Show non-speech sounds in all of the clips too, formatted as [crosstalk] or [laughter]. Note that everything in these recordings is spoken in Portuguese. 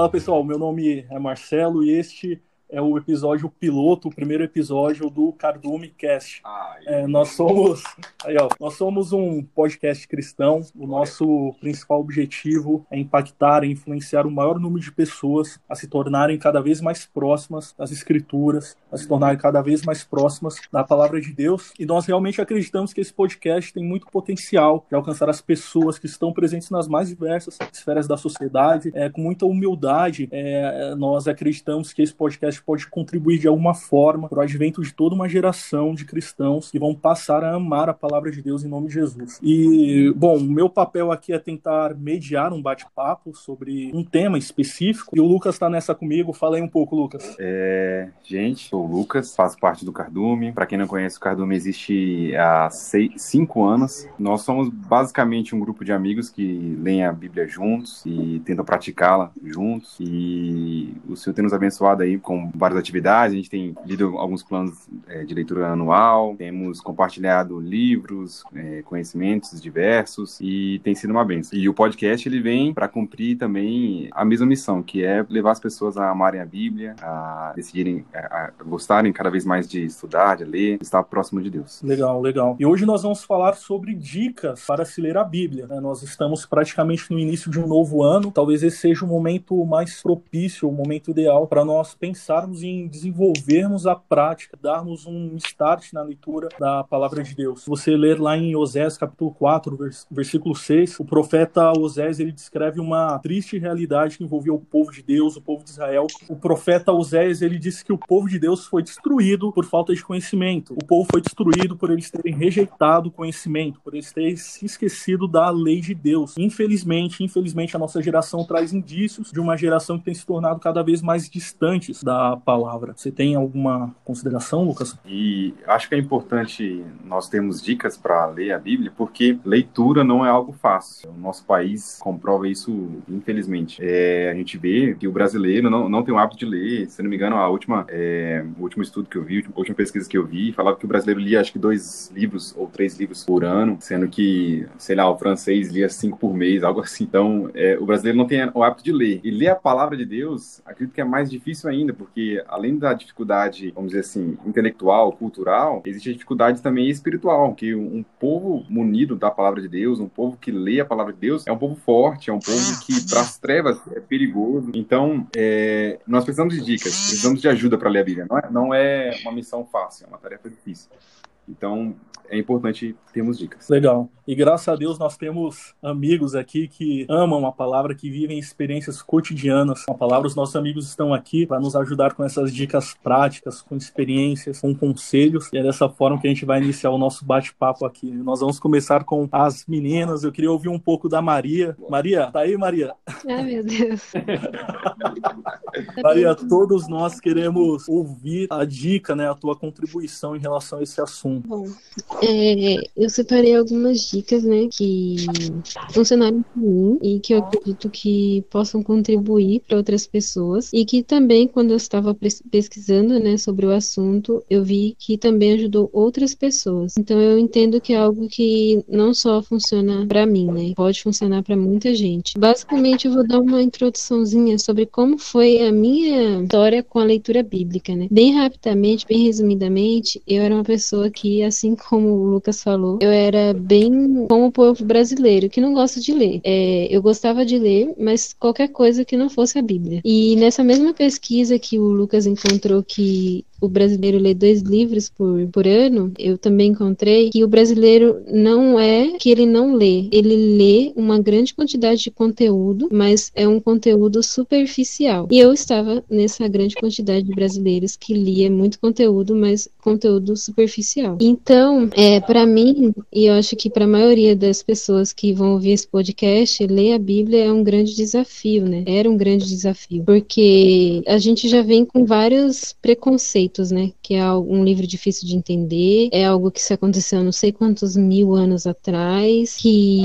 Fala pessoal, meu nome é Marcelo e este é o episódio piloto, o primeiro episódio do Cardume Cast. É, nós somos, aí, ó, nós somos um podcast cristão. O nosso principal objetivo é impactar e influenciar o maior número de pessoas a se tornarem cada vez mais próximas das escrituras, a se tornarem cada vez mais próximas da palavra de Deus. E nós realmente acreditamos que esse podcast tem muito potencial de alcançar as pessoas que estão presentes nas mais diversas esferas da sociedade. É, com muita humildade, é, nós acreditamos que esse podcast pode contribuir de alguma forma para o advento de toda uma geração de cristãos que vão passar a amar a palavra de Deus em nome de Jesus. E, bom, o meu papel aqui é tentar mediar um bate-papo sobre um tema específico. E o Lucas está nessa comigo. Fala aí um pouco, Lucas. É, gente, sou o Lucas, faço parte do Cardume. Para quem não conhece, o Cardume existe há seis, cinco anos. Nós somos basicamente um grupo de amigos que leem a Bíblia juntos e tentam praticá-la juntos. E o Senhor tem nos abençoado aí com várias atividades. A gente tem lido alguns planos é, de leitura anual, temos compartilhado livros, é, conhecimentos diversos e tem sido uma benção. E o podcast ele vem para cumprir também a mesma missão, que é levar as pessoas a amarem a Bíblia, a decidirem, a, a gostarem cada vez mais de estudar, de ler, estar próximo de Deus. Legal, legal. E hoje nós vamos falar sobre dicas para se ler a Bíblia. Né? Nós estamos praticamente no início de um novo ano. Talvez esse seja o momento mais propício, o momento ideal para nós pensarmos em desenvolvermos a prática, darmos um start na leitura da palavra de Deus. Se você ler lá em Osés capítulo 4, versículo 6, o profeta Osés ele descreve uma triste realidade que envolvia o povo de Deus, o povo de Israel. O profeta Osés ele disse que o povo de Deus foi destruído por falta de conhecimento. O povo foi destruído por eles terem rejeitado o conhecimento, por eles terem se esquecido da lei de Deus. Infelizmente, infelizmente a nossa geração traz indícios de uma geração que tem se tornado cada vez mais distantes da palavra. Você tem alguma consideração, Lucas? E acho que é importante nós termos dicas para ler a Bíblia, porque leitura não é algo fácil. O nosso país comprova isso, infelizmente. É, a gente vê que o brasileiro não, não tem o hábito de ler. Se não me engano, a última, é, o último estudo que eu vi, a última pesquisa que eu vi, falava que o brasileiro lia acho que dois livros ou três livros por ano, sendo que, sei lá, o francês lia cinco por mês, algo assim. Então, é, o brasileiro não tem o hábito de ler. E ler a palavra de Deus, acredito que é mais difícil ainda, porque além da dificuldade, vamos dizer assim, intelectual, cultural, existe a dificuldade também espiritual, que um povo munido da palavra de Deus, um povo que lê a palavra de Deus, é um povo forte, é um povo que para as trevas é perigoso. Então, é, nós precisamos de dicas, precisamos de ajuda para ler a Bíblia. Não é, não é uma missão fácil, é uma tarefa difícil. Então, é importante termos dicas. Legal. E graças a Deus nós temos amigos aqui que amam a palavra, que vivem experiências cotidianas com a palavra. Os nossos amigos estão aqui para nos ajudar com essas dicas práticas, com experiências, com conselhos. E é dessa forma que a gente vai iniciar o nosso bate-papo aqui. Nós vamos começar com as meninas. Eu queria ouvir um pouco da Maria. Maria, tá aí, Maria? Ai, meu Deus. [laughs] Maria, todos nós queremos ouvir a dica, né, a tua contribuição em relação a esse assunto. Bom, é, eu separei algumas dicas, né, que funcionaram para mim e que eu acredito que possam contribuir para outras pessoas e que também, quando eu estava pesquisando, né, sobre o assunto, eu vi que também ajudou outras pessoas. Então eu entendo que é algo que não só funciona para mim, né, pode funcionar para muita gente. Basicamente, eu vou dar uma introduçãozinha sobre como foi a minha história com a leitura bíblica, né. Bem rapidamente, bem resumidamente, eu era uma pessoa que, assim como o Lucas falou, eu era bem como o povo brasileiro, que não gosta de ler. É, eu gostava de ler, mas qualquer coisa que não fosse a Bíblia. E nessa mesma pesquisa que o Lucas encontrou que o brasileiro lê dois livros por, por ano, eu também encontrei que o brasileiro não é que ele não lê, ele lê uma grande quantidade de conteúdo, mas é um conteúdo superficial. E eu estava nessa grande quantidade de brasileiros que lia muito conteúdo, mas conteúdo superficial. Então, é para mim, e eu acho que para a maioria das pessoas que vão ouvir esse podcast, ler a Bíblia é um grande desafio, né? Era um grande desafio, porque a gente já vem com vários preconceitos né, que é um livro difícil de entender, é algo que se aconteceu não sei quantos mil anos atrás, que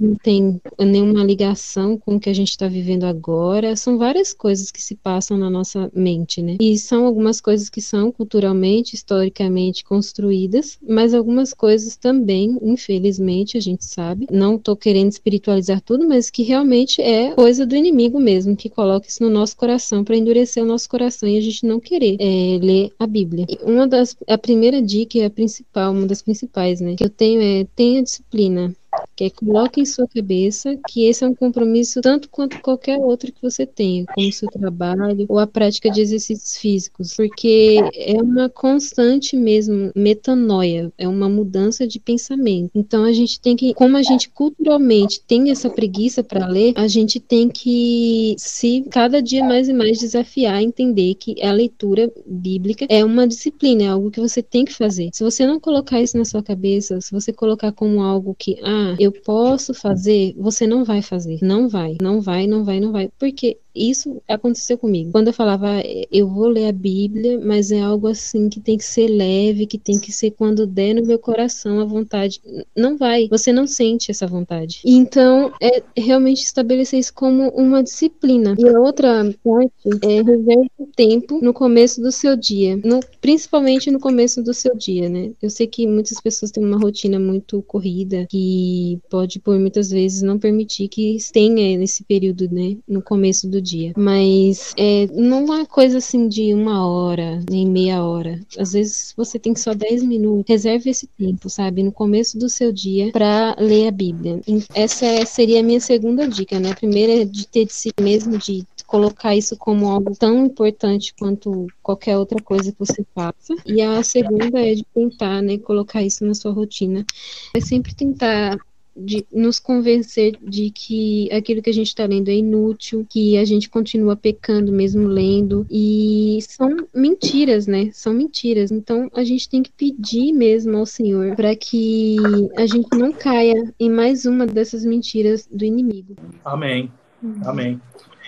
não tem nenhuma ligação com o que a gente está vivendo agora. São várias coisas que se passam na nossa mente, né? E são algumas coisas que são culturalmente, historicamente construídas, mas algumas coisas também, infelizmente, a gente sabe. Não estou querendo espiritualizar tudo, mas que realmente é coisa do inimigo mesmo, que coloca isso no nosso coração para endurecer o nosso coração e a gente não querer é, ler a Bíblia. Uma das, a primeira dica, a principal, uma das principais, né, que eu tenho é tenha disciplina que é coloque em sua cabeça que esse é um compromisso tanto quanto qualquer outro que você tenha, como seu trabalho ou a prática de exercícios físicos, porque é uma constante mesmo metanoia, é uma mudança de pensamento. Então a gente tem que, como a gente culturalmente tem essa preguiça para ler, a gente tem que se cada dia mais e mais desafiar a entender que a leitura bíblica é uma disciplina, é algo que você tem que fazer. Se você não colocar isso na sua cabeça, se você colocar como algo que, ah, eu posso fazer, você não vai fazer. Não vai, não vai, não vai, não vai. Porque isso aconteceu comigo. Quando eu falava, eu vou ler a Bíblia, mas é algo assim que tem que ser leve, que tem que ser quando der no meu coração a vontade. Não vai, você não sente essa vontade. Então, é realmente estabelecer isso como uma disciplina. E a outra parte é reserve tempo no começo do seu dia, no, principalmente no começo do seu dia, né? Eu sei que muitas pessoas têm uma rotina muito corrida que pode, por muitas vezes, não permitir que tenha nesse período, né, no começo do dia. Mas é, não é coisa assim de uma hora, nem meia hora. Às vezes você tem só 10 minutos. Reserve esse tempo, sabe? No começo do seu dia para ler a Bíblia. Essa seria a minha segunda dica, né? A primeira é de ter de si mesmo, de colocar isso como algo tão importante quanto qualquer outra coisa que você faça. E a segunda é de tentar, né, colocar isso na sua rotina. É sempre tentar de nos convencer de que aquilo que a gente está lendo é inútil, que a gente continua pecando mesmo lendo. E são mentiras, né? São mentiras. Então a gente tem que pedir mesmo ao Senhor para que a gente não caia em mais uma dessas mentiras do inimigo. Amém. Amém.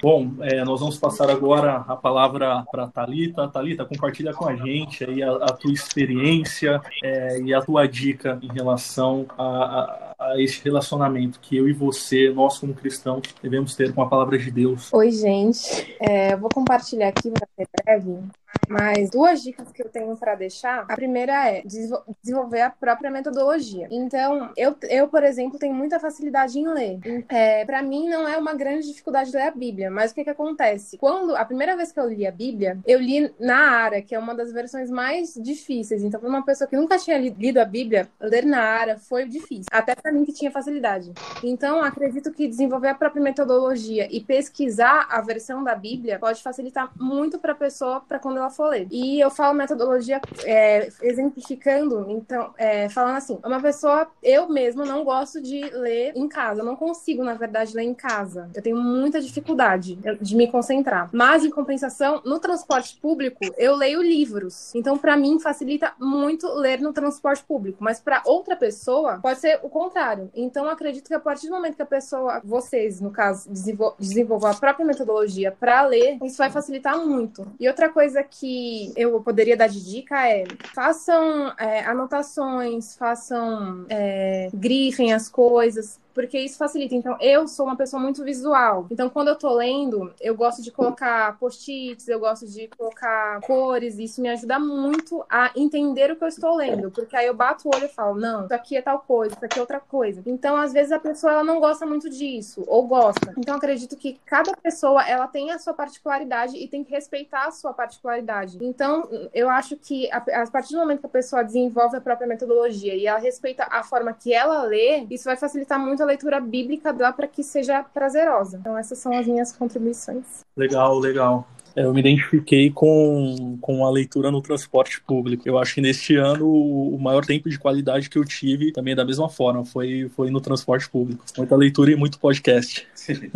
Bom, é, nós vamos passar agora a palavra para a Thalita. Thalita, compartilha com a gente aí a, a tua experiência é, e a tua dica em relação a, a, a este relacionamento que eu e você, nós como cristãos, devemos ter com a palavra de Deus. Oi, gente. É, eu vou compartilhar aqui para ser breve mas duas dicas que eu tenho para deixar. A primeira é desenvolver a própria metodologia. Então, eu, eu por exemplo, tenho muita facilidade em ler. É, para mim, não é uma grande dificuldade ler a Bíblia, mas o que, que acontece? Quando a primeira vez que eu li a Bíblia, eu li na Ara, que é uma das versões mais difíceis. Então, para uma pessoa que nunca tinha lido a Bíblia, ler na Ara foi difícil, até para mim que tinha facilidade. Então, acredito que desenvolver a própria metodologia e pesquisar a versão da Bíblia pode facilitar muito para a pessoa para quando ela for ler. E eu falo metodologia é, exemplificando, então, é, falando assim, uma pessoa, eu mesma não gosto de ler em casa, eu não consigo, na verdade, ler em casa. Eu tenho muita dificuldade de me concentrar. Mas, em compensação, no transporte público, eu leio livros. Então, para mim, facilita muito ler no transporte público. Mas para outra pessoa, pode ser o contrário. Então, acredito que a partir do momento que a pessoa, vocês, no caso, desenvolvam a própria metodologia para ler, isso vai facilitar muito. E outra coisa que eu poderia dar de dica é façam é, anotações, façam é, grifem as coisas, porque isso facilita. Então, eu sou uma pessoa muito visual. Então, quando eu tô lendo, eu gosto de colocar post-its, eu gosto de colocar cores, isso me ajuda muito a entender o que eu estou lendo, porque aí eu bato o olho e falo, não, isso aqui é tal coisa, isso aqui é outra coisa. Então, às vezes a pessoa ela não gosta muito disso, ou gosta. Então, acredito que cada pessoa ela tem a sua particularidade e tem que respeitar a sua particularidade. Então, eu acho que a, a partir do momento que a pessoa desenvolve a própria metodologia e ela respeita a forma que ela lê, isso vai facilitar muito a leitura bíblica dá para que seja prazerosa. Então, essas são as minhas contribuições. Legal, legal. É, eu me identifiquei com, com a leitura no transporte público. Eu acho que neste ano o maior tempo de qualidade que eu tive também é da mesma forma, foi, foi no transporte público. Muita leitura e muito podcast. [laughs]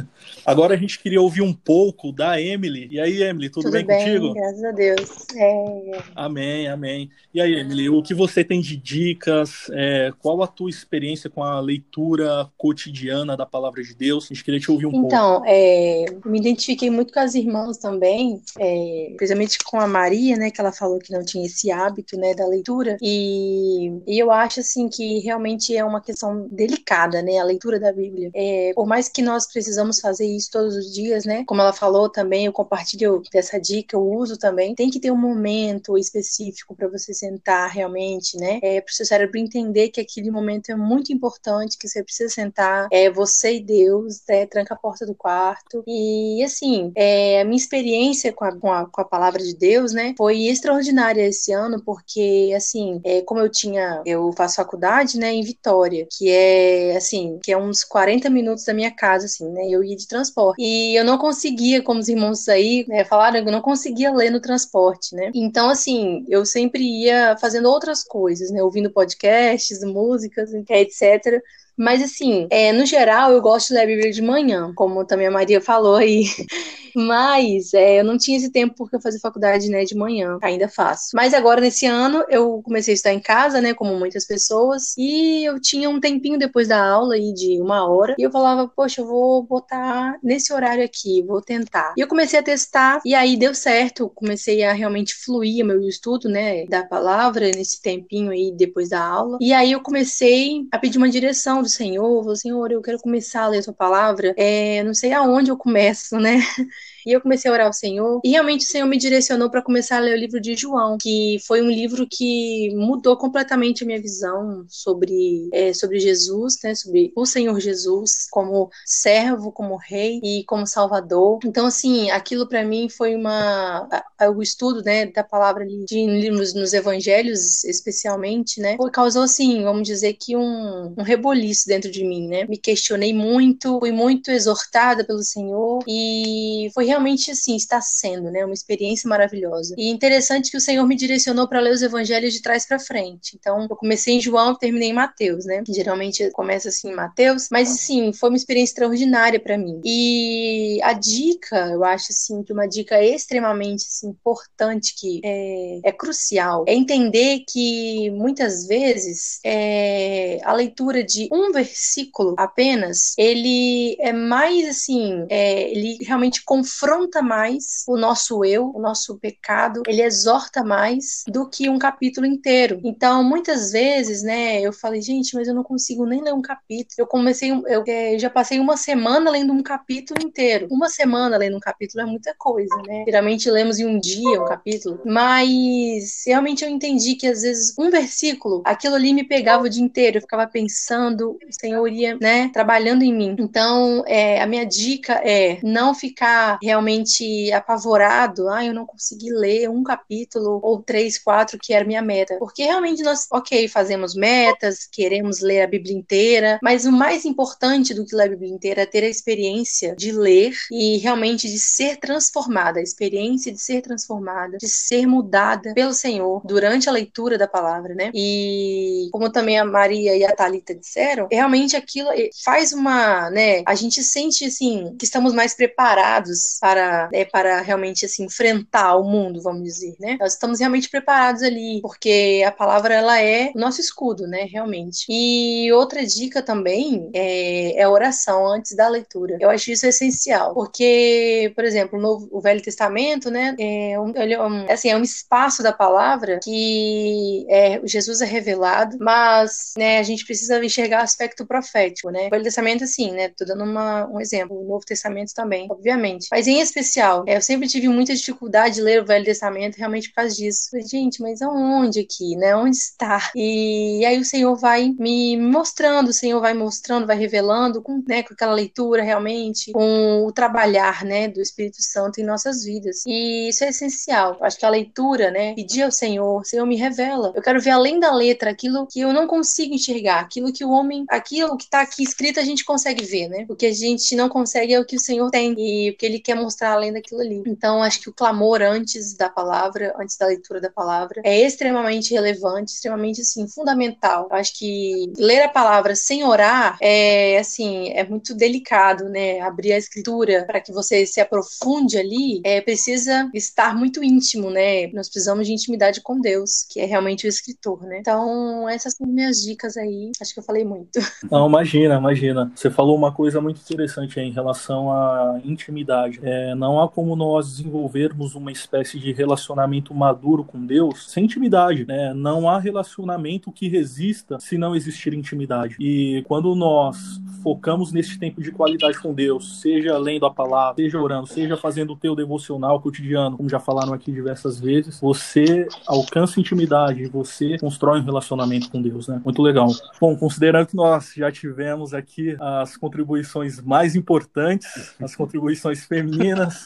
Agora a gente queria ouvir um pouco da Emily. E aí, Emily, tudo, tudo bem, bem, contigo? Graças a Deus. É... Amém, amém. E aí, Emily, o que você tem de dicas? É, qual a tua experiência com a leitura cotidiana da palavra de Deus? A gente queria te ouvir um então, pouco. Então, é, me identifiquei muito com as irmãs também também, é, principalmente com a Maria, né, que ela falou que não tinha esse hábito, né, da leitura, e, e eu acho, assim, que realmente é uma questão delicada, né, a leitura da Bíblia. É, por mais que nós precisamos fazer isso todos os dias, né, como ela falou também, eu compartilho dessa dica, eu uso também, tem que ter um momento específico para você sentar realmente, né, é, para o seu cérebro entender que aquele momento é muito importante, que você precisa sentar, é você e Deus, né, tranca a porta do quarto, e assim, é, a minha experiência com a, com a, com a palavra de Deus, né, foi extraordinária esse ano, porque, assim, é, como eu tinha, eu faço faculdade, né, em Vitória, que é, assim, que é uns 40 minutos da minha casa, assim, né, eu ia de transporte. E eu não conseguia, como os irmãos aí né, falaram, eu não conseguia ler no transporte, né. Então, assim, eu sempre ia fazendo outras coisas, né, ouvindo podcasts, músicas, etc., mas, assim, é, no geral, eu gosto de ler a Bíblia de manhã, como também a Maria falou aí. [laughs] Mas é, eu não tinha esse tempo porque eu fazia faculdade né, de manhã, ainda faço. Mas agora, nesse ano, eu comecei a estar em casa, né, como muitas pessoas, e eu tinha um tempinho depois da aula aí de uma hora, e eu falava, poxa, eu vou botar nesse horário aqui, vou tentar. E eu comecei a testar, e aí deu certo, comecei a realmente fluir meu estudo, né, da palavra nesse tempinho aí depois da aula. E aí eu comecei a pedir uma direção do Senhor, falei, Senhor, eu quero começar a ler a tua palavra, é, não sei aonde eu começo, né? [laughs] E eu comecei a orar ao Senhor. E realmente o Senhor me direcionou para começar a ler o livro de João, que foi um livro que mudou completamente a minha visão sobre, é, sobre Jesus, né? Sobre o Senhor Jesus como servo, como rei e como salvador. Então, assim, aquilo para mim foi uma. O estudo, né, da palavra de nos, nos evangelhos, especialmente, né? Causou, assim, vamos dizer que um, um reboliço dentro de mim, né? Me questionei muito, fui muito exortada pelo Senhor e foi realmente assim está sendo, né, uma experiência maravilhosa. E interessante que o Senhor me direcionou para ler os evangelhos de trás para frente. Então, eu comecei em João e terminei em Mateus, né? Geralmente começa assim em Mateus, mas sim, foi uma experiência extraordinária para mim. E a dica, eu acho assim, que uma dica extremamente assim, importante que é, é crucial, é entender que muitas vezes é, a leitura de um versículo apenas, ele é mais assim, é, ele realmente confronta confronta mais o nosso eu, o nosso pecado, ele exorta mais do que um capítulo inteiro. Então, muitas vezes, né, eu falei, gente, mas eu não consigo nem ler um capítulo. Eu comecei, eu, é, já passei uma semana lendo um capítulo inteiro. Uma semana lendo um capítulo é muita coisa, né? Geralmente lemos em um dia um capítulo, mas realmente eu entendi que às vezes um versículo, aquilo ali me pegava o dia inteiro, eu ficava pensando, o Senhor ia, né, trabalhando em mim. Então, é, a minha dica é não ficar realmente apavorado, ah, eu não consegui ler um capítulo ou três, quatro, que era minha meta. Porque realmente nós, ok, fazemos metas, queremos ler a Bíblia inteira, mas o mais importante do que ler a Bíblia inteira é ter a experiência de ler e realmente de ser transformada, a experiência de ser transformada, de ser mudada pelo Senhor durante a leitura da palavra, né? E como também a Maria e a Talita disseram, realmente aquilo faz uma, né, a gente sente assim que estamos mais preparados para, né, para realmente assim, enfrentar o mundo, vamos dizer, né? Nós estamos realmente preparados ali, porque a palavra ela é nosso escudo, né? Realmente. E outra dica também é, é oração antes da leitura. Eu acho isso essencial, porque, por exemplo, no o Velho Testamento, né? É um, é um, assim, é um espaço da palavra que é, Jesus é revelado, mas, né? A gente precisa enxergar aspecto profético, né? O Velho Testamento, assim, né? Tô dando uma, um exemplo. O Novo Testamento também, obviamente. Mas em especial, é, eu sempre tive muita dificuldade de ler o Velho Testamento realmente por causa disso. Falei, gente, mas aonde aqui, né? Onde está? E, e aí o Senhor vai me mostrando, o Senhor vai mostrando, vai revelando com, né, com aquela leitura realmente, com o trabalhar, né, do Espírito Santo em nossas vidas. E isso é essencial. Eu acho que a leitura, né, pedir ao Senhor, Senhor me revela. Eu quero ver além da letra aquilo que eu não consigo enxergar, aquilo que o homem, aquilo que está aqui escrito a gente consegue ver, né? O que a gente não consegue é o que o Senhor tem e o que ele quer mostrar além daquilo ali. Então, acho que o clamor antes da palavra, antes da leitura da palavra, é extremamente relevante, extremamente, assim, fundamental. Eu acho que ler a palavra sem orar é, assim, é muito delicado, né? Abrir a escritura para que você se aprofunde ali, é, precisa estar muito íntimo, né? Nós precisamos de intimidade com Deus, que é realmente o escritor, né? Então, essas são minhas dicas aí. Acho que eu falei muito. [laughs] Não, imagina, imagina. Você falou uma coisa muito interessante aí em relação à intimidade É, não há como nós desenvolvermos uma espécie de relacionamento maduro com Deus sem intimidade. Né? Não há relacionamento que resista se não existir intimidade. E quando nós focamos nesse tempo de qualidade com Deus, seja lendo a palavra, seja orando, seja fazendo o teu devocional cotidiano, como já falaram aqui diversas vezes, você alcança intimidade, você constrói um relacionamento com Deus, né? Muito legal. Bom, considerando que nós já tivemos aqui as contribuições mais importantes, as contribuições femininas,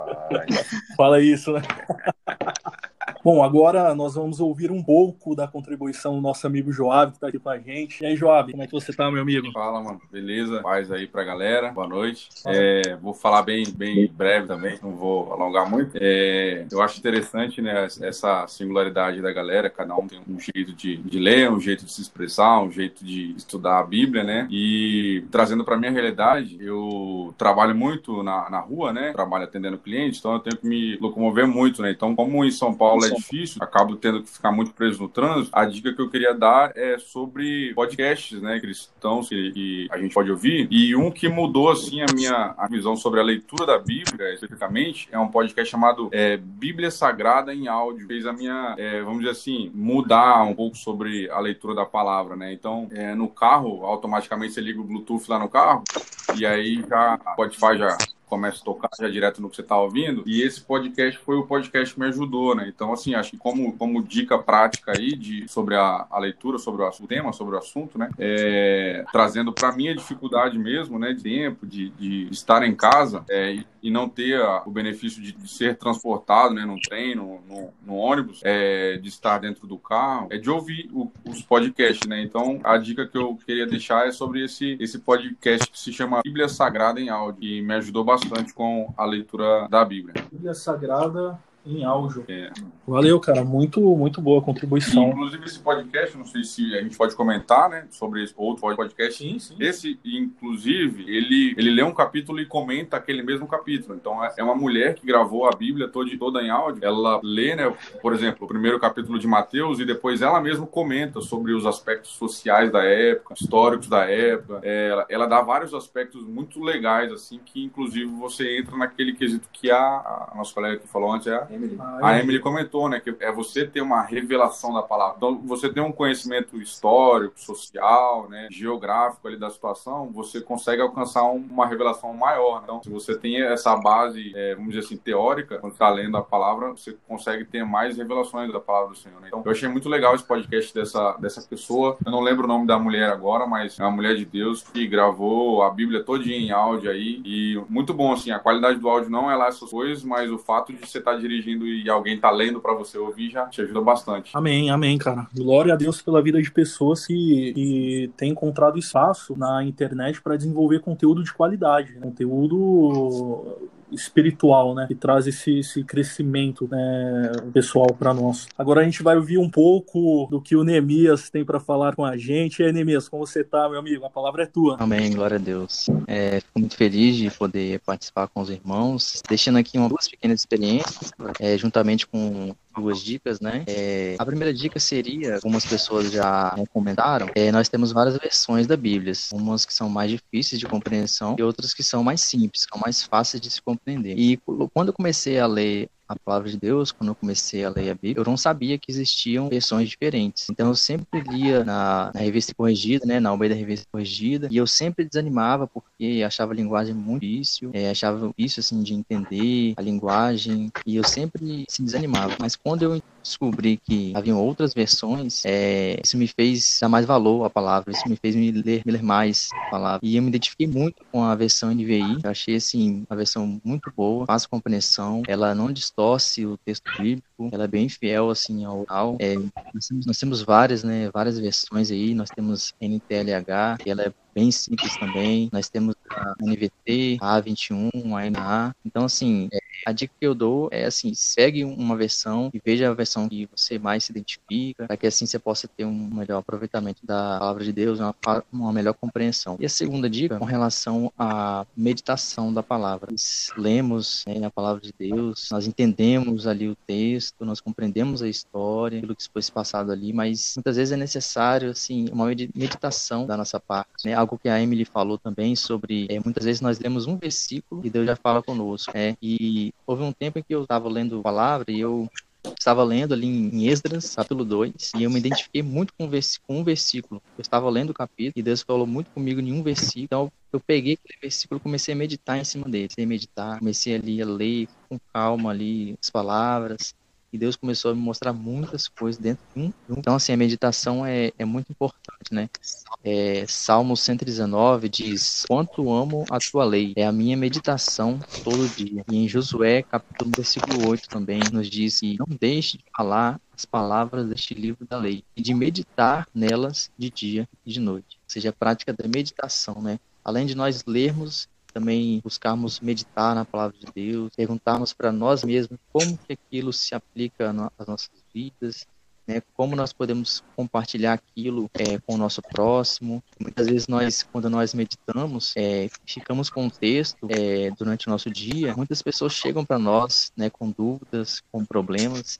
[laughs] fala isso, né? [laughs] Bom, agora nós vamos ouvir um pouco da contribuição do nosso amigo Joab, que está aqui com a gente. E aí, Joab, como é que você tá, meu amigo? Fala, mano. Beleza? Paz aí pra galera. Boa noite. É, vou falar bem, bem breve também, não vou alongar muito. É, eu acho interessante, né, essa singularidade da galera. Cada um tem um jeito de, de ler, um jeito de se expressar, um jeito de estudar a Bíblia, né? E trazendo pra minha realidade, eu trabalho muito na, na rua, né? Trabalho atendendo clientes, então eu tenho que me locomover muito, né? Então, como em São Paulo é difícil, acabo tendo que ficar muito preso no trânsito. A dica que eu queria dar é sobre podcasts, né, cristãos que, que a gente pode ouvir. E um que mudou, assim, a minha a visão sobre a leitura da Bíblia, especificamente, é um podcast chamado é, Bíblia Sagrada em Áudio. Fez a minha, é, vamos dizer assim, mudar um pouco sobre a leitura da palavra, né? Então, é, no carro, automaticamente você liga o Bluetooth lá no carro e aí já Spotify já começa a tocar já direto no que você está ouvindo. E esse podcast foi o podcast que me ajudou, né? Então, assim, acho que como, como dica prática aí de, sobre a, a leitura, sobre o, o, tema, sobre o assunto, né? É, trazendo para mim a dificuldade mesmo, né? De tempo, de, de estar em casa é, e, e, não ter a, o benefício de, de, ser transportado, né? No trem, no, no, no ônibus, é, de estar dentro do carro, é de ouvir o, os podcasts, né? Então, a dica que eu queria deixar é sobre esse, esse podcast que se chama Bíblia Sagrada em Áudio, que me ajudou bastante bastante com a leitura da Bíblia. Bíblia Sagrada em áudio. É. Valeu, cara. Muito, muito boa contribuição. Inclusive, esse podcast, não sei se a gente pode comentar, né? Sobre esse outro podcast. Sim, sim. Esse, inclusive, ele, ele lê um capítulo e comenta aquele mesmo capítulo. Então, é, é uma mulher que gravou a Bíblia toda, toda em áudio. Ela lê, né? Por exemplo, o primeiro capítulo de Mateus e depois ela mesma comenta sobre os aspectos sociais da época, históricos da época. É, ela, ela dá vários aspectos muito legais, assim, que inclusive você entra naquele quesito que a, a nossa colega que falou antes é a Emily. A Emily comentou, né, que é você ter uma revelação da palavra. Então, você tem um conhecimento histórico, social, né, geográfico ali da situação, você consegue alcançar um, uma revelação maior. Então, se você tem essa base, é, vamos dizer assim, teórica, quando está lendo a palavra, você consegue ter mais revelações da palavra do Senhor. Né? Então, eu achei muito legal esse podcast dessa, dessa pessoa. Eu não lembro o nome da mulher agora, mas é uma mulher de Deus que gravou a Bíblia todinha em áudio aí. E muito bom, assim, a qualidade do áudio não é lá essas coisas, mas o fato de você estar tá dirigindo dirigindo e alguém tá lendo para você ouvir já te ajuda bastante. Amém, amém, cara. Glória a Deus pela vida de pessoas que, que têm encontrado espaço na internet para desenvolver conteúdo de qualidade, né? conteúdo espiritual, né? Que traz esse, esse crescimento né, pessoal para nós. Agora a gente vai ouvir um pouco do que o Neemias tem para falar com a gente. E aí, Neemias, como você tá, meu amigo? A palavra é tua. Amém, glória a Deus. É, fico muito feliz de poder participar com os irmãos, deixando aqui uma, duas pequenas experiências, é, juntamente com duas dicas, né? É, a primeira dica seria, algumas pessoas já comentaram, é, nós temos várias versões da Bíblia, umas que são mais difíceis de compreensão e outras que são mais simples, são mais fáceis de se compreender. E quando eu comecei a ler a palavra de Deus, quando eu comecei a ler a Bíblia, eu não sabia que existiam versões diferentes. Então eu sempre lia na, na revista corrigida, né, na Almeida Revista Corrigida, e eu sempre desanimava porque achava a linguagem muito difícil, é, achava isso assim de entender a linguagem, e eu sempre se desanimava. Mas quando eu descobri que haviam outras versões, é, isso me fez dar mais valor à palavra, isso me fez me ler, me ler mais a palavra. E eu me identifiquei muito com a versão NVI, eu achei assim, uma versão muito boa, fácil compreensão, ela não distorce o texto bíblico, ela é bem fiel assim ao oral. É, nós, temos, nós temos várias, né, várias versões aí, nós temos NTLH, que ela é bem simples também. Nós temos a NVT, a A21, a NA. Então, assim, é, a dica que eu dou é assim, segue uma versão e veja a versão que você mais se identifica, para que assim você possa ter um melhor aproveitamento da palavra de Deus, uma, uma melhor compreensão. E a segunda dica, com relação à meditação da palavra. Nós lemos né, a palavra de Deus, nós entendemos ali o texto, nós compreendemos a história, aquilo que foi passado ali, mas muitas vezes é necessário, assim, uma meditação da nossa parte, né? Algo que a Emily falou também sobre, é, muitas vezes nós lemos um versículo e Deus já fala conosco, né? E houve um tempo em que eu estava lendo a palavra e eu estava lendo ali em Esdras, capítulo 2, e eu me identifiquei muito com, um versículo. Eu estava lendo o capítulo e Deus falou muito comigo em um versículo. Então eu peguei aquele versículo e comecei a meditar em cima dele. Comecei a meditar, comecei ali a ler com calma ali as palavras e Deus começou a me mostrar muitas coisas dentro de um. Então, assim, a meditação é, é muito importante, né? É, Salmo 119 diz: Quanto amo a tua lei, é a minha meditação todo dia. E em Josué, capítulo versículo 8 também, nos diz que não deixe de falar as palavras deste livro da lei e de meditar nelas de dia e de noite. Ou seja, a prática da meditação, né? Além de nós lermos também buscarmos meditar na palavra de Deus, perguntarmos para nós mesmos como que aquilo se aplica às nossas vidas, né, como nós podemos compartilhar aquilo é, com o nosso próximo. Muitas vezes nós, quando nós meditamos, é, ficamos com o texto é, durante o nosso dia. Muitas pessoas chegam para nós, né, com dúvidas, com problemas,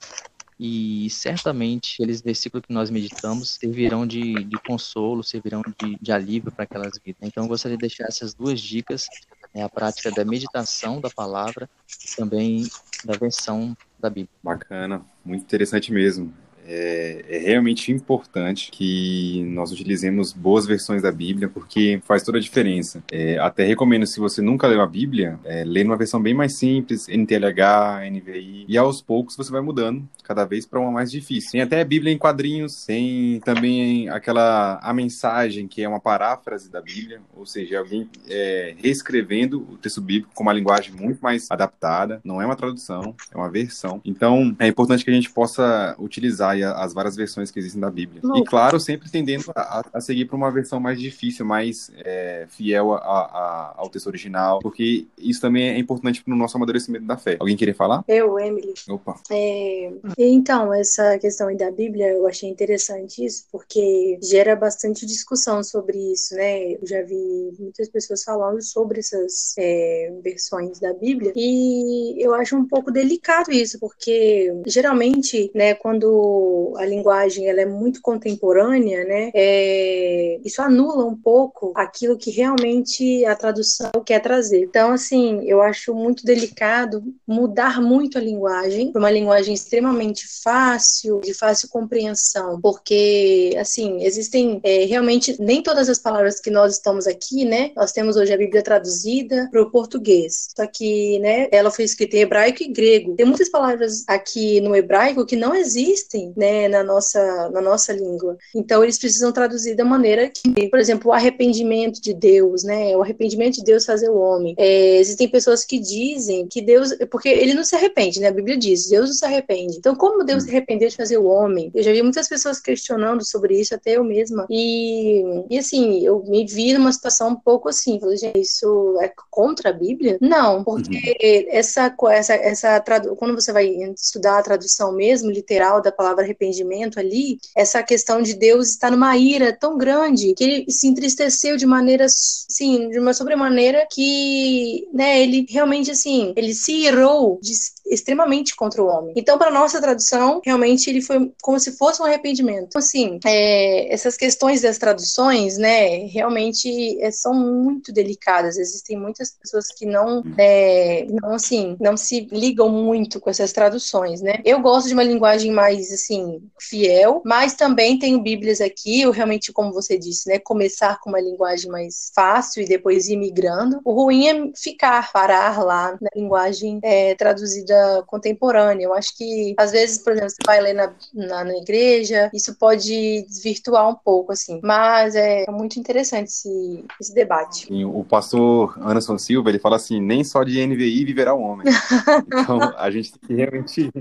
e certamente aqueles versículos que nós meditamos servirão de, de consolo, servirão de, de alívio para aquelas vidas. Então, eu gostaria de deixar essas duas dicas, né, a prática da meditação da palavra e também da versão da Bíblia. Bacana, muito interessante mesmo é, é, realmente importante que nós utilizemos boas versões da Bíblia, porque faz toda a diferença. É, até recomendo, se você nunca leu a Bíblia, é, ler numa versão bem mais simples, NTLH, NVI, e aos poucos você vai mudando, cada vez para uma mais difícil. Tem até a Bíblia em quadrinhos, tem também aquela a mensagem, que é uma paráfrase da Bíblia, ou seja, alguém é, reescrevendo o texto bíblico com uma linguagem muito mais adaptada, não é uma tradução, é uma versão. Então, é importante que a gente possa utilizar as várias versões que existem da Bíblia. Não. E claro, sempre tendendo a, a seguir para uma versão mais difícil, mais é, fiel a, a, ao texto original, porque isso também é importante para o nosso amadurecimento da fé. Alguém queria falar? Eu, Emily. Opa. É, então, essa questão aí da Bíblia, eu achei interessante isso, porque gera bastante discussão sobre isso, né? Eu já vi muitas pessoas falando sobre essas é, versões da Bíblia, e eu acho um pouco delicado isso, porque geralmente, né, quando a linguagem ela é muito contemporânea, né, é, isso anula um pouco aquilo que realmente a tradução quer trazer. Então, assim, eu acho muito delicado mudar muito a linguagem para uma linguagem extremamente fácil, de fácil compreensão, porque, assim, existem é, realmente nem todas as palavras que nós estamos aqui, né, nós temos hoje a Bíblia traduzida para o português, só que, né, ela foi escrita em hebraico e grego. Tem muitas palavras aqui no hebraico que não existem né, na nossa, na nossa língua. Então, eles precisam traduzir da maneira que, por exemplo, o arrependimento de Deus, né, o arrependimento de Deus fazer o homem. É, existem pessoas que dizem que Deus, porque ele não se arrepende, né, a Bíblia diz, Deus não se arrepende. Então, como Deus se arrependeu de fazer o homem? Eu já vi muitas pessoas questionando sobre isso, até eu mesma. E, e assim, eu me vi numa situação um pouco assim, falei, gente, isso é contra a Bíblia? Não, porque uhum. essa, essa, essa, quando você vai estudar a tradução mesmo, literal da palavra arrependimento ali, essa questão de Deus estar numa ira tão grande que ele se entristeceu de maneira, sim, de uma sobremaneira que, né, ele realmente, assim, ele se irou de, extremamente contra o homem. Então, para nossa tradução, realmente ele foi como se fosse um arrependimento. Então, assim, é, essas questões das traduções, né, realmente é, são muito delicadas. Existem muitas pessoas que não, é, não, assim, não se ligam muito com essas traduções, né. Eu gosto de uma linguagem mais, assim, fiel, mas também tenho bíblias aqui, eu realmente, como você disse, né, começar com uma linguagem mais fácil e depois ir migrando. O ruim é ficar, parar lá na linguagem é, contemporânea. Eu acho que, às vezes, por exemplo, você vai ler na, na, na igreja, isso pode desvirtuar um pouco, assim. Mas é muito interessante esse, esse debate. Sim, o pastor Anderson Silva, ele fala assim, nem só de NVI viverá o homem. [laughs] então, a gente tem que realmente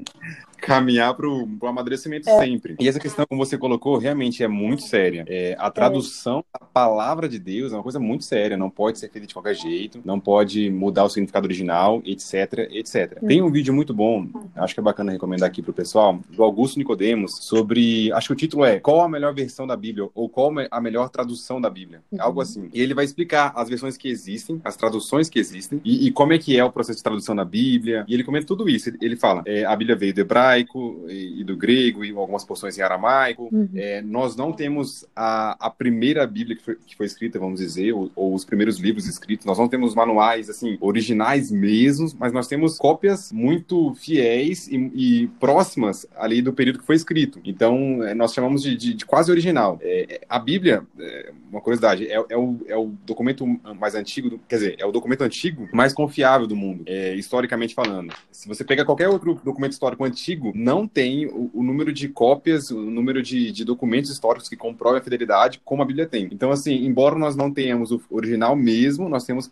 caminhar pro, pro amadurecimento é. sempre. E essa questão, como você colocou, realmente é muito séria. É, a tradução da palavra de Deus é uma coisa muito séria, não pode ser feita de qualquer jeito, não pode mudar o significado original, etc, etc. Tem um vídeo muito bom, acho que é bacana recomendar aqui pro pessoal, do Augusto Nicodemos, sobre, acho que o título é Qual a melhor versão da Bíblia? Ou qual a melhor tradução da Bíblia? Uhum. Algo assim. E ele vai explicar as versões que existem, as traduções que existem, e, e como é que é o processo de tradução da Bíblia. E ele comenta tudo isso. Ele fala, é, a Bíblia veio do hebraico e, e, do grego, e algumas porções em aramaico. Uhum. É, nós não temos a, a primeira Bíblia que foi, que foi escrita, vamos dizer, ou, ou, os primeiros livros escritos. Nós não temos manuais, assim, originais mesmos, mas nós temos cópias muito fiéis e, e próximas ali do período que foi escrito. Então, é, nós chamamos de, de, de quase original. É, a Bíblia, é, uma curiosidade, é, é, o, é o documento mais antigo, do, quer dizer, é o documento antigo mais confiável do mundo, é, historicamente falando. Se você pega qualquer outro documento histórico antigo, não tem o, o número de cópias, o número de, de, documentos históricos que comprovem a fidelidade como a Bíblia tem. Então, assim, embora nós não tenhamos o original mesmo, nós temos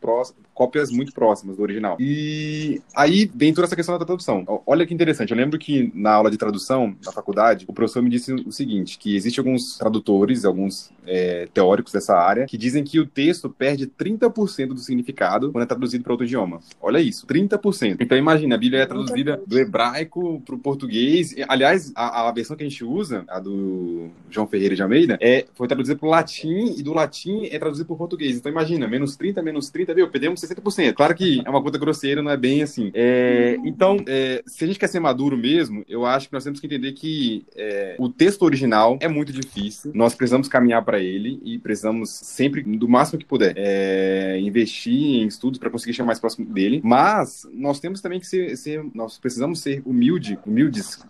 cópias muito próximas do original. E aí vem toda essa questão da tradução. Olha que interessante, eu lembro que na aula de tradução, na faculdade, o professor me disse o seguinte, que existem alguns tradutores, alguns é, teóricos dessa área, que dizem que o texto perde 30% do significado quando é traduzido para outro idioma. Olha isso, 30%. Então imagina, a Bíblia é traduzida do hebraico para o português. Aliás, a, a, versão que a gente usa, a do João Ferreira de Almeida, é, foi traduzida para o latim e do latim é traduzido para o português. Então imagina, menos 30, menos 30, viu? Perdemos 60%. Claro que é uma conta grosseira, não é bem assim. É, então, é, se a gente quer ser maduro mesmo, eu acho que nós temos que entender que é, o texto original é muito difícil. Nós precisamos caminhar para ele e precisamos sempre, do máximo que puder, é, investir em estudos para conseguir chegar mais próximo dele. Mas nós temos também que ser, ser nós precisamos ser humilde,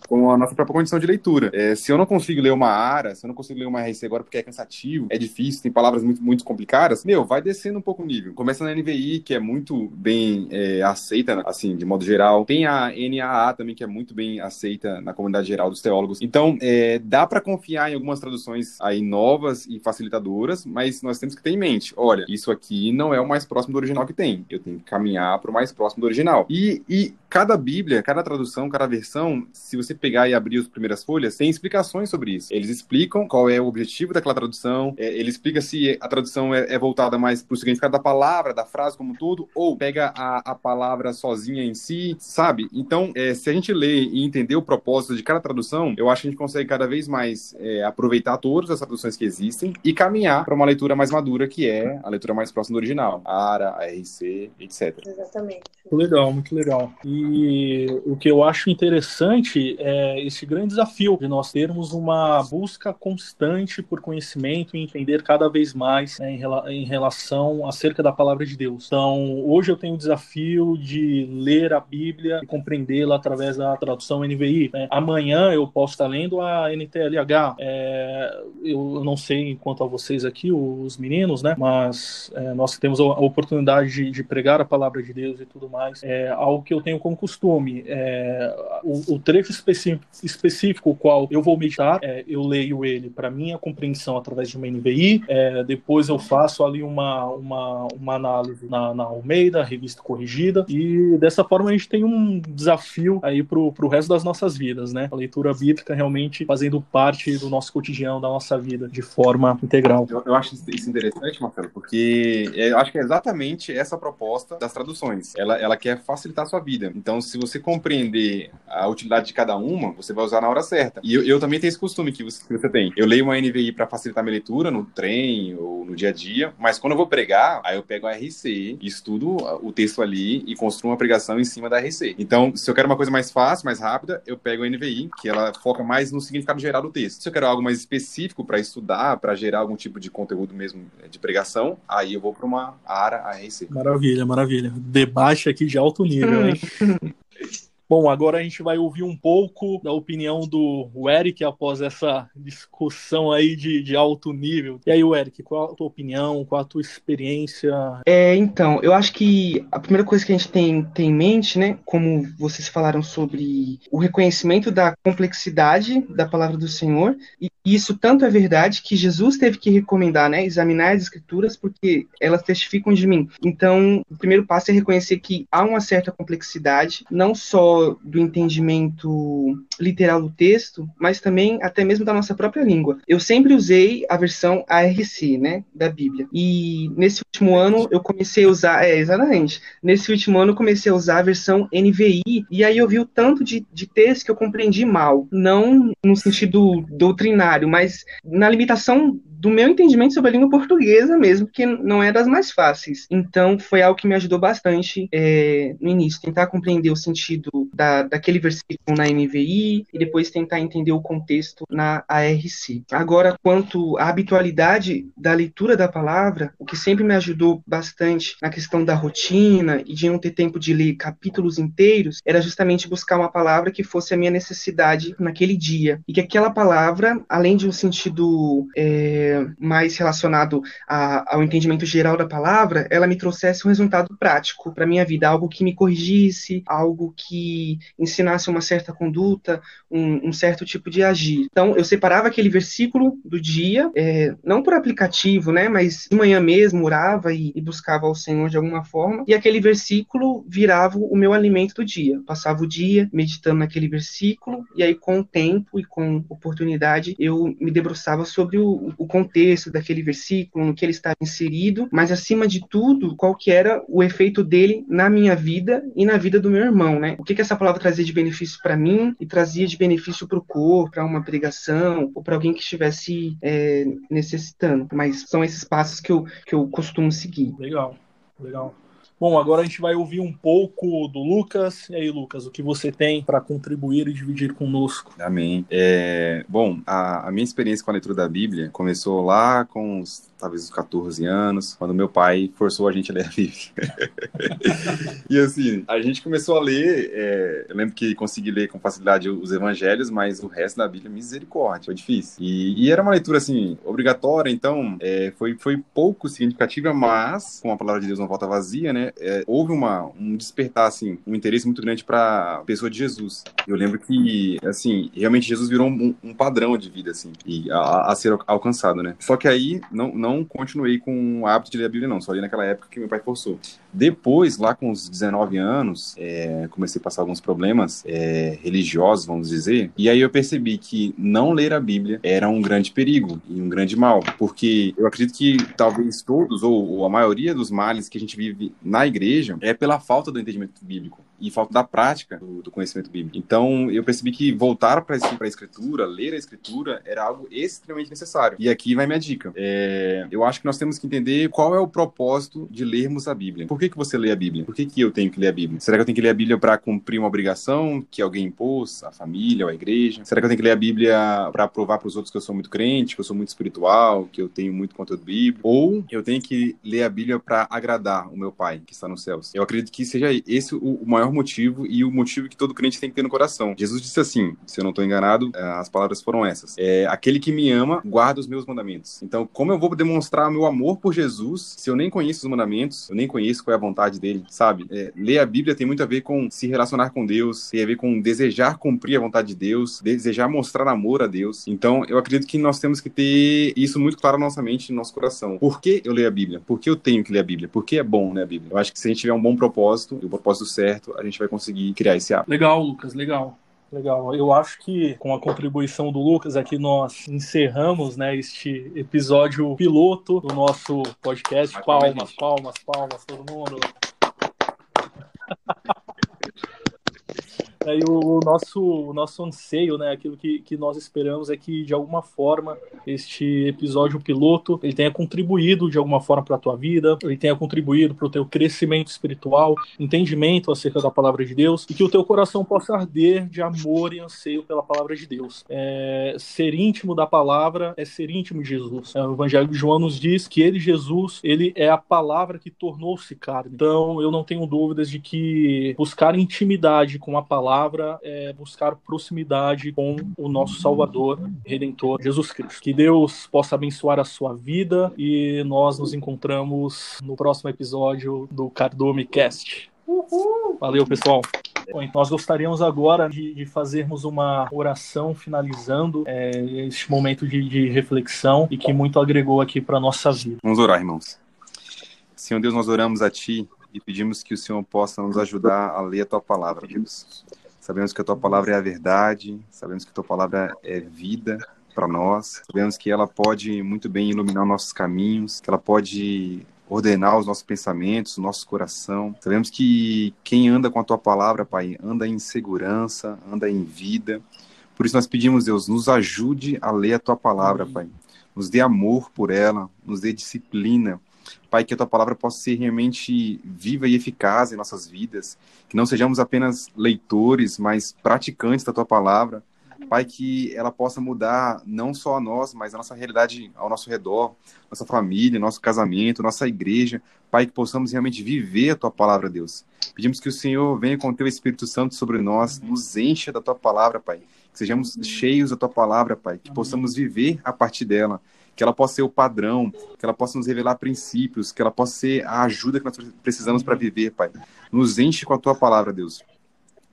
com a nossa própria condição de leitura. É, se eu não consigo ler uma ARA, se eu não consigo ler uma RC agora porque é cansativo, é difícil, tem palavras muito, muito complicadas, meu, vai descendo um pouco o nível. Começa na NVI, que é muito bem é, aceita, assim, de modo geral. Tem a NAA também, que é muito bem aceita na comunidade geral dos teólogos. Então, é, dá para confiar em algumas traduções aí novas e facilitadoras, mas nós temos que ter em mente, olha, isso aqui não é o mais próximo do original que tem. Eu tenho que caminhar para o mais próximo do original. E, e cada Bíblia, cada tradução, cada versão, se você pegar e abrir as primeiras folhas, tem explicações sobre isso. Eles explicam qual é o objetivo daquela tradução, é, ele explica se a tradução é, é voltada mais para o significado da palavra, da frase como tudo, ou pega a, a palavra sozinha em si, sabe? Então, é, se a gente ler e entender o propósito de cada tradução, eu acho que a gente consegue cada vez mais é, aproveitar todas as traduções que existem e caminhar para uma leitura mais madura, que é a leitura mais próxima do original. A ARA, a RC, etc. Exatamente. Muito legal, muito legal. E o que eu acho interessante é esse grande desafio de nós termos uma busca constante por conhecimento e entender cada vez mais né, em relação acerca da palavra de Deus. Então, hoje eu tenho o desafio de ler a Bíblia e compreendê-la através da tradução NVI. Né? Amanhã eu posso estar lendo a NTLH. É, eu não sei quanto a vocês aqui, os meninos, né? Mas é, nós temos a oportunidade de, de pregar a palavra de Deus e tudo mais. É algo que eu tenho como costume. É, o, o, trecho específico, específico, o qual eu vou meditar, é, eu leio ele para minha compreensão através de uma NVI, é, depois eu faço ali uma, uma, uma análise na, na Almeida, revista corrigida, e dessa forma a gente tem um desafio aí pro, pro resto das nossas vidas, né? A leitura bíblica realmente fazendo parte do nosso cotidiano, da nossa vida, de forma integral. Eu, eu acho isso interessante, Marcelo, porque é, eu acho que é exatamente essa proposta das traduções. Ela, ela quer facilitar a sua vida. Então, se você compreender a utilidade de cada uma, você vai usar na hora certa. E eu, eu também tenho esse costume que você, que você tem. Eu leio uma NVI para facilitar minha leitura no trem ou no dia a dia, mas quando eu vou pregar, aí eu pego a RC, estudo o texto ali e construo uma pregação em cima da RC. Então, se eu quero uma coisa mais fácil, mais rápida, eu pego a NVI, que ela foca mais no significado geral do texto. Se eu quero algo mais específico para estudar, para gerar algum tipo de conteúdo mesmo é, de pregação, aí eu vou para uma ARA, a RC. Maravilha, maravilha. Debate aqui de alto nível, hein? [laughs] Bom, agora a gente vai ouvir um pouco da opinião do Eric após essa discussão aí de, de alto nível. E aí, Eric, qual a tua opinião, qual a tua experiência? É, então, eu acho que a primeira coisa que a gente tem, tem em mente, né, como vocês falaram sobre o reconhecimento da complexidade da palavra do Senhor, e isso tanto é verdade que Jesus teve que recomendar, né, examinar as escrituras porque elas testificam de mim. Então, o primeiro passo é reconhecer que há uma certa complexidade, não só do entendimento literal do texto, mas também até mesmo da nossa própria língua. Eu sempre usei a versão ARC, né, da Bíblia. E nesse último ano eu comecei a usar, é, exatamente, nesse último ano eu comecei a usar a versão NVI, e aí eu vi o tanto de, de texto que eu compreendi mal. Não no sentido doutrinário, mas na limitação do meu entendimento sobre a língua portuguesa mesmo, que não é das mais fáceis. Então, foi algo que me ajudou bastante é, no início, tentar compreender o sentido da, daquele versículo na NVI e depois tentar entender o contexto na ARC. Agora, quanto à habitualidade da leitura da palavra, o que sempre me ajudou bastante na questão da rotina e de não ter tempo de ler capítulos inteiros, era justamente buscar uma palavra que fosse a minha necessidade naquele dia. E que aquela palavra, além de um sentido é, mais relacionado a, ao entendimento geral da palavra, ela me trouxesse um resultado prático para minha vida, algo que me corrigisse, algo que ensinasse uma certa conduta, um, um certo tipo de agir. Então, eu separava aquele versículo do dia, é, não por aplicativo, né, mas de manhã mesmo orava e, e buscava ao Senhor de alguma forma, e aquele versículo virava o meu alimento do dia. Passava o dia meditando naquele versículo, e aí com o tempo e com oportunidade eu me debruçava sobre o, o contexto daquele versículo, no que ele estava inserido, mas acima de tudo, qual que era o efeito dele na minha vida e na vida do meu irmão, né? O que que essa palavra trazia de benefício para mim e trazia de benefício para o corpo, para uma pregação ou para alguém que estivesse é, necessitando. Mas são esses passos que eu, que eu costumo seguir. Legal, legal. Bom, agora a gente vai ouvir um pouco do Lucas. E aí, Lucas, o que você tem para contribuir e dividir conosco? Amém. É, bom, a, a, minha experiência com a leitura da Bíblia começou lá com os, talvez os 14 anos, quando meu pai forçou a gente a ler a Bíblia. [laughs] e assim, a gente começou a ler, é, eu lembro que consegui ler com facilidade os evangelhos, mas o resto da Bíblia, misericórdia, foi difícil. E, e era uma leitura, assim, obrigatória, então é, foi, foi pouco significativa, mas com a palavra de Deus não volta vazia, né? É, houve uma, um despertar, assim, um interesse muito grande para a pessoa de Jesus. Eu lembro que, assim, realmente Jesus virou um, um padrão de vida, assim, e a, a, ser alcançado, né? Só que aí não, não continuei com o hábito de ler a Bíblia, não. Só li naquela época que meu pai forçou. Depois, lá com os 19 anos, é, comecei a passar alguns problemas é, religiosos, vamos dizer, e aí eu percebi que não ler a Bíblia era um grande perigo e um grande mal, porque eu acredito que talvez todos, ou, ou a maioria dos males que a gente vive na igreja é pela falta do entendimento bíblico e falta da prática do, do conhecimento bíblico. Então, eu percebi que voltar para a escritura, ler a escritura, era algo extremamente necessário. E aqui vai minha dica. É, eu acho que nós temos que entender qual é o propósito de lermos a Bíblia. Por que, que você lê a Bíblia? Por que, que eu tenho que ler a Bíblia? Será que eu tenho que ler a Bíblia para cumprir uma obrigação que alguém impôs, a família ou a igreja? Será que eu tenho que ler a Bíblia para provar para os outros que eu sou muito crente, que eu sou muito espiritual, que eu tenho muito conteúdo bíblico? Ou eu tenho que ler a Bíblia para agradar o meu pai que está nos céus? Eu acredito que seja esse o maior motivo e o motivo que todo crente tem que ter no coração. Jesus disse assim, se eu não estou enganado, é, as palavras foram essas: é, aquele que me ama guarda os meus mandamentos. Então, como eu vou demonstrar meu amor por Jesus se eu nem conheço os mandamentos, eu nem conheço qual é a vontade dele, sabe? É, ler a Bíblia tem muito a ver com se relacionar com Deus, tem a ver com desejar cumprir a vontade de Deus, desejar mostrar amor a Deus. Então, eu acredito que nós temos que ter isso muito claro na nossa mente, no nosso coração. Por que eu leio a Bíblia? Por que eu tenho que ler a Bíblia? Por que é bom ler a Bíblia? Eu acho que se a gente tiver um bom propósito, e o propósito certo, a gente vai conseguir criar esse hábito. Legal, Lucas, legal. Legal. Eu acho que com a contribuição do Lucas aqui nós encerramos, né, este episódio piloto do nosso podcast. Palmas, palmas, palmas, todo mundo. Aí o nosso, o nosso anseio, né, aquilo que, que nós esperamos é que de alguma forma este episódio piloto ele tenha contribuído de alguma forma para a tua vida, ele tenha contribuído para o teu crescimento espiritual, entendimento acerca da palavra de Deus e que o teu coração possa arder de amor e anseio pela palavra de Deus. É, ser íntimo da palavra é ser íntimo de Jesus. É, o Evangelho de João nos diz que ele, Jesus, ele é a palavra que tornou-se carne. Então eu não tenho dúvidas de que buscar intimidade com a palavra palavra é buscar proximidade com o nosso Salvador, Redentor, Jesus Cristo. Que Deus possa abençoar a sua vida e nós nos encontramos no próximo episódio do Cardume Cast. Valeu, pessoal. Bom, então nós gostaríamos agora de, de, fazermos uma oração finalizando é, este momento de, de, reflexão e que muito agregou aqui para nossa vida. Vamos orar, irmãos. Senhor Deus, nós oramos a Ti e pedimos que o Senhor possa nos ajudar a ler a Tua palavra, Deus. Sabemos que a tua palavra é a verdade, sabemos que a tua palavra é vida para nós, sabemos que ela pode muito bem iluminar nossos caminhos, que ela pode ordenar os nossos pensamentos, o nosso coração. Sabemos que quem anda com a tua palavra, Pai, anda em segurança, anda em vida. Por isso nós pedimos, Deus, nos ajude a ler a tua palavra, Pai. Nos dê amor por ela, nos dê disciplina, Pai, que a tua palavra possa ser realmente viva e eficaz em nossas vidas, que não sejamos apenas leitores, mas praticantes da tua palavra. Pai, que ela possa mudar não só a nós, mas a nossa realidade ao nosso redor, nossa família, nosso casamento, nossa igreja. Pai, que possamos realmente viver a tua palavra, Deus. Pedimos que o Senhor venha com o teu Espírito Santo sobre nós, nos encha da tua palavra, Pai. Que sejamos cheios da tua palavra, Pai. Que possamos viver a partir dela que ela possa ser o padrão, que ela possa nos revelar princípios, que ela possa ser a ajuda que nós precisamos para viver, Pai. Nos enche com a tua palavra, Deus.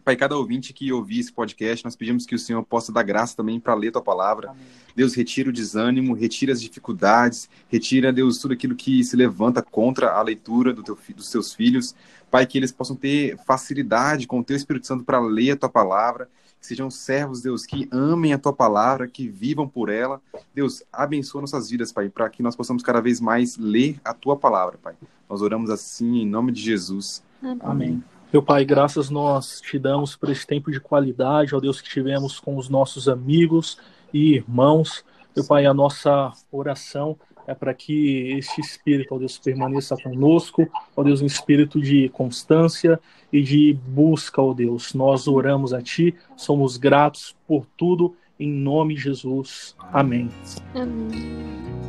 Pai, cada ouvinte que ouvir esse podcast, nós pedimos que o Senhor possa dar graça também para ler tua palavra. Amém. Deus, retira o desânimo, retira as dificuldades, retira, Deus, tudo aquilo que se levanta contra a leitura do teu, dos teus filhos. Pai, que eles possam ter facilidade com o teu Espírito Santo para ler a tua palavra, que sejam servos, Deus, que amem a tua palavra, que vivam por ela. Deus, abençoa nossas vidas, Pai, para que nós possamos cada vez mais ler a tua palavra, Pai. Nós oramos assim em nome de Jesus. Amém. Amém. Meu Pai, graças nós te damos por esse tempo de qualidade, ó Deus, que tivemos com os nossos amigos e irmãos. Meu Pai, a nossa oração é para que este espírito, ó Deus, permaneça conosco, ó Deus, um espírito de constância e de busca, ó Deus. Nós oramos a Ti, somos gratos por tudo, em nome de Jesus. Amém. Amém.